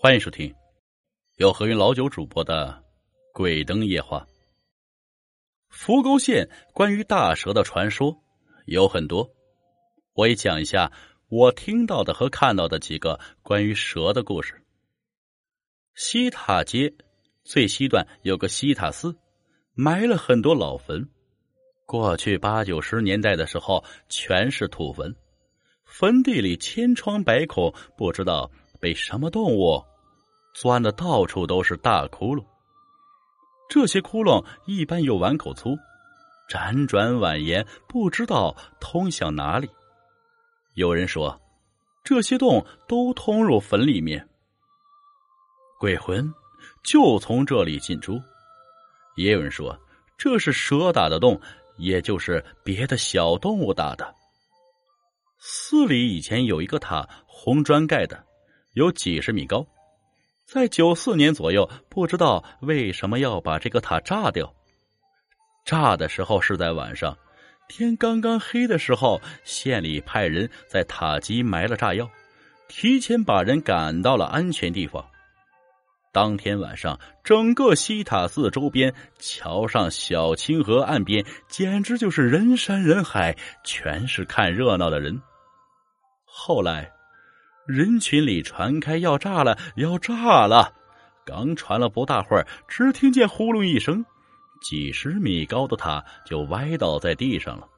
欢迎收听由何云老九主播的《鬼灯夜话》。扶沟县关于大蛇的传说有很多，我也讲一下我听到的和看到的几个关于蛇的故事。西塔街最西段有个西塔寺，埋了很多老坟。过去八九十年代的时候，全是土坟，坟地里千疮百孔，不知道。被什么动物钻的到处都是大窟窿？这些窟窿一般有碗口粗，辗转蜿蜒，不知道通向哪里。有人说，这些洞都通入坟里面，鬼魂就从这里进出。也有人说，这是蛇打的洞，也就是别的小动物打的。寺里以前有一个塔，红砖盖的。有几十米高，在九四年左右，不知道为什么要把这个塔炸掉。炸的时候是在晚上，天刚刚黑的时候，县里派人在塔基埋了炸药，提前把人赶到了安全地方。当天晚上，整个西塔寺周边、桥上、小清河岸边，简直就是人山人海，全是看热闹的人。后来。人群里传开要炸了，要炸了！刚传了不大会儿，只听见呼隆一声，几十米高的塔就歪倒在地上了。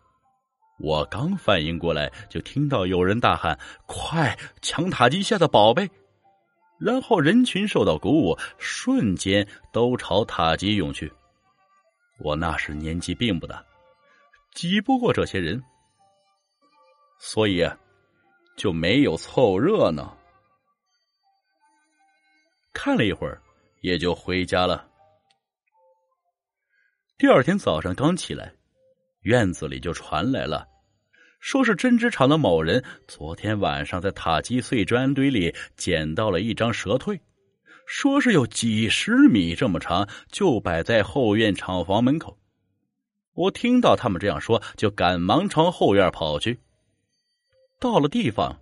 我刚反应过来，就听到有人大喊：“快抢塔基下的宝贝！”然后人群受到鼓舞，瞬间都朝塔基涌去。我那时年纪并不大，挤不过这些人，所以。就没有凑热闹，看了一会儿，也就回家了。第二天早上刚起来，院子里就传来了，说是针织厂的某人昨天晚上在塔基碎砖堆里捡到了一张蛇蜕，说是有几十米这么长，就摆在后院厂房门口。我听到他们这样说，就赶忙朝后院跑去。到了地方，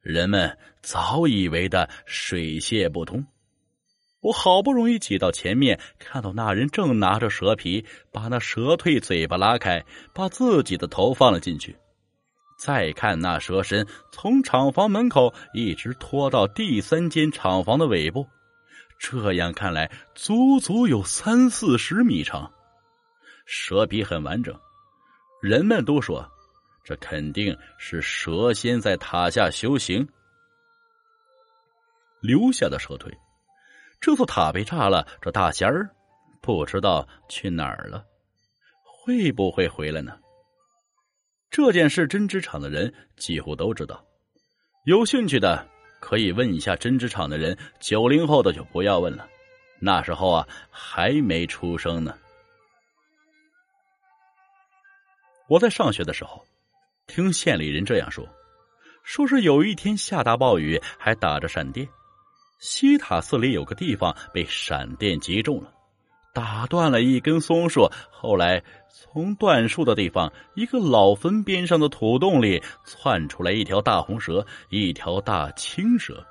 人们早以为的水泄不通。我好不容易挤到前面，看到那人正拿着蛇皮，把那蛇蜕嘴巴拉开，把自己的头放了进去。再看那蛇身，从厂房门口一直拖到第三间厂房的尾部，这样看来，足足有三四十米长。蛇皮很完整，人们都说。这肯定是蛇仙在塔下修行留下的蛇腿。这座塔被炸了，这大仙儿不知道去哪儿了，会不会回来呢？这件事针织厂的人几乎都知道。有兴趣的可以问一下针织厂的人，九零后的就不要问了，那时候啊还没出生呢。我在上学的时候。听县里人这样说，说是有一天下大暴雨，还打着闪电，西塔寺里有个地方被闪电击中了，打断了一根松树。后来从断树的地方一个老坟边上的土洞里窜出来一条大红蛇，一条大青蛇。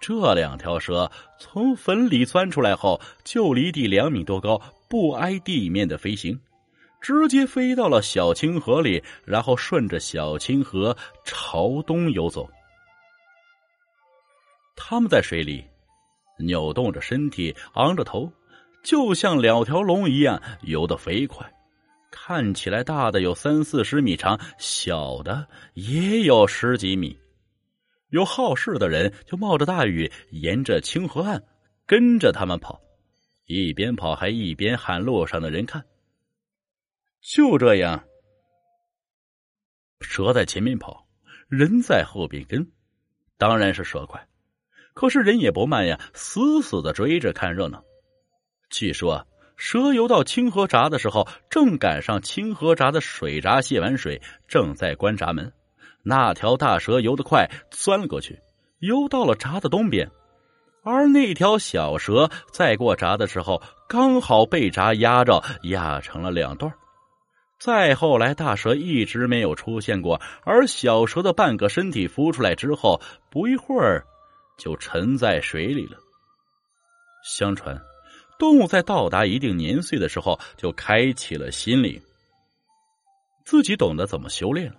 这两条蛇从坟里钻出来后，就离地两米多高，不挨地面的飞行。直接飞到了小清河里，然后顺着小清河朝东游走。他们在水里扭动着身体，昂着头，就像两条龙一样游得飞快。看起来大的有三四十米长，小的也有十几米。有好事的人就冒着大雨，沿着清河岸跟着他们跑，一边跑还一边喊路上的人看。就这样，蛇在前面跑，人在后边跟，当然是蛇快。可是人也不慢呀，死死的追着看热闹。据说蛇游到清河闸的时候，正赶上清河闸的水闸泄完水，正在关闸门。那条大蛇游得快，钻了过去，游到了闸的东边。而那条小蛇再过闸的时候，刚好被闸压着，压成了两段。再后来，大蛇一直没有出现过，而小蛇的半个身体浮出来之后，不一会儿，就沉在水里了。相传，动物在到达一定年岁的时候，就开启了心灵，自己懂得怎么修炼了。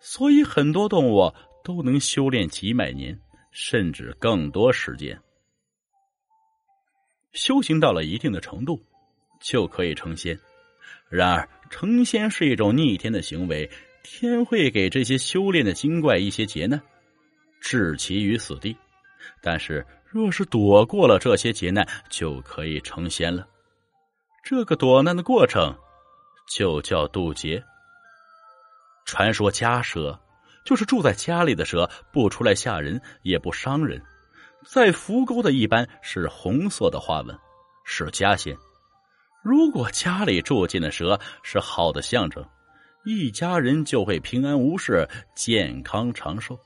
所以，很多动物都能修炼几百年，甚至更多时间。修行到了一定的程度，就可以成仙。然而，成仙是一种逆天的行为，天会给这些修炼的精怪一些劫难，置其于死地。但是，若是躲过了这些劫难，就可以成仙了。这个躲难的过程，就叫渡劫。传说家蛇，就是住在家里的蛇，不出来吓人，也不伤人。在浮沟的一般是红色的花纹，是家仙。如果家里住进的蛇是好的象征，一家人就会平安无事、健康长寿，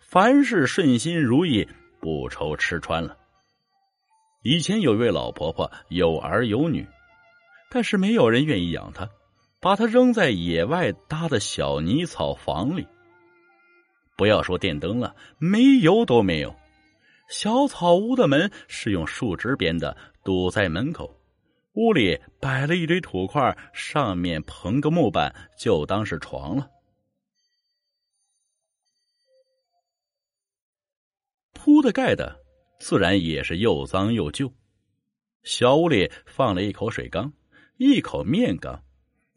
凡事顺心如意，不愁吃穿了。以前有一位老婆婆有儿有女，但是没有人愿意养她，把她扔在野外搭的小泥草房里。不要说电灯了，煤油都没有。小草屋的门是用树枝编的，堵在门口。屋里摆了一堆土块，上面棚个木板，就当是床了。铺的盖的，自然也是又脏又旧。小屋里放了一口水缸，一口面缸，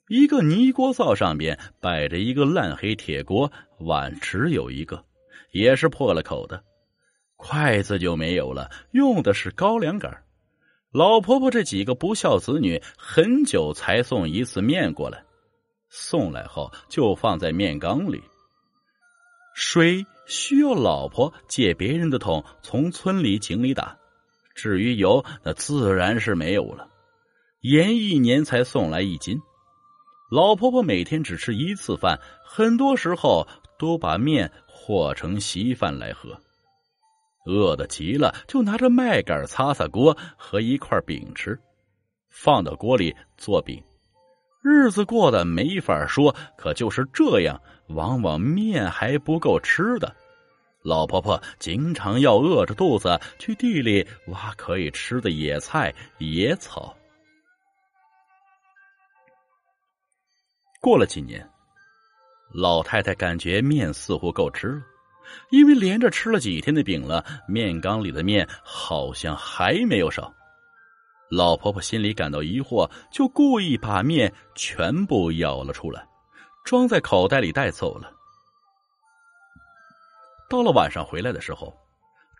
一个泥锅灶，上边摆着一个烂黑铁锅，碗只有一个，也是破了口的，筷子就没有了，用的是高粱杆。老婆婆这几个不孝子女，很久才送一次面过来，送来后就放在面缸里。水需要老婆借别人的桶从村里井里打，至于油，那自然是没有了。盐一年才送来一斤，老婆婆每天只吃一次饭，很多时候都把面和成稀饭来喝。饿的急了，就拿着麦秆擦擦锅和一块饼吃，放到锅里做饼。日子过得没法说，可就是这样，往往面还不够吃的。老婆婆经常要饿着肚子去地里挖可以吃的野菜野草。过了几年，老太太感觉面似乎够吃了。因为连着吃了几天的饼了，面缸里的面好像还没有少。老婆婆心里感到疑惑，就故意把面全部舀了出来，装在口袋里带走了。到了晚上回来的时候，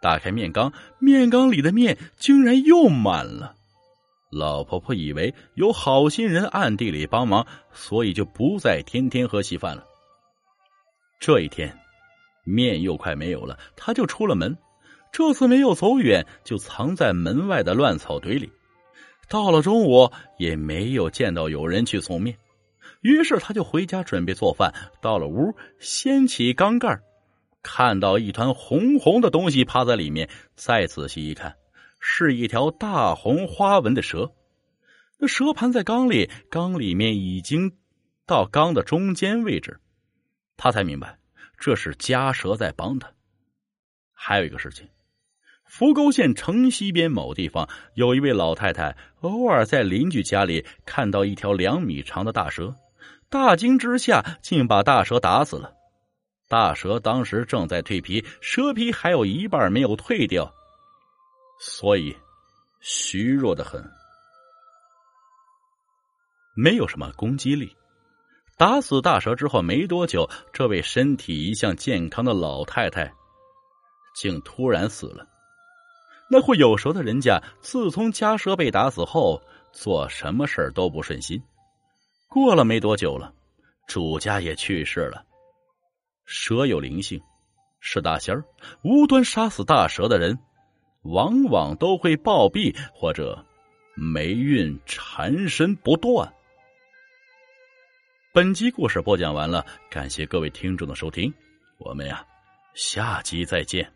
打开面缸，面缸里的面竟然又满了。老婆婆以为有好心人暗地里帮忙，所以就不再天天喝稀饭了。这一天。面又快没有了，他就出了门。这次没有走远，就藏在门外的乱草堆里。到了中午，也没有见到有人去送面，于是他就回家准备做饭。到了屋，掀起缸盖，看到一团红红的东西趴在里面。再仔细一看，是一条大红花纹的蛇。那蛇盘在缸里，缸里面已经到缸的中间位置，他才明白。这是家蛇在帮他。还有一个事情，扶沟县城西边某地方有一位老太太，偶尔在邻居家里看到一条两米长的大蛇，大惊之下竟把大蛇打死了。大蛇当时正在蜕皮，蛇皮还有一半没有蜕掉，所以虚弱的很，没有什么攻击力。打死大蛇之后没多久，这位身体一向健康的老太太，竟突然死了。那户有蛇的人家，自从家蛇被打死后，做什么事都不顺心。过了没多久了，主家也去世了。蛇有灵性，是大仙儿，无端杀死大蛇的人，往往都会暴毙或者霉运缠身不断。本集故事播讲完了，感谢各位听众的收听，我们呀，下集再见。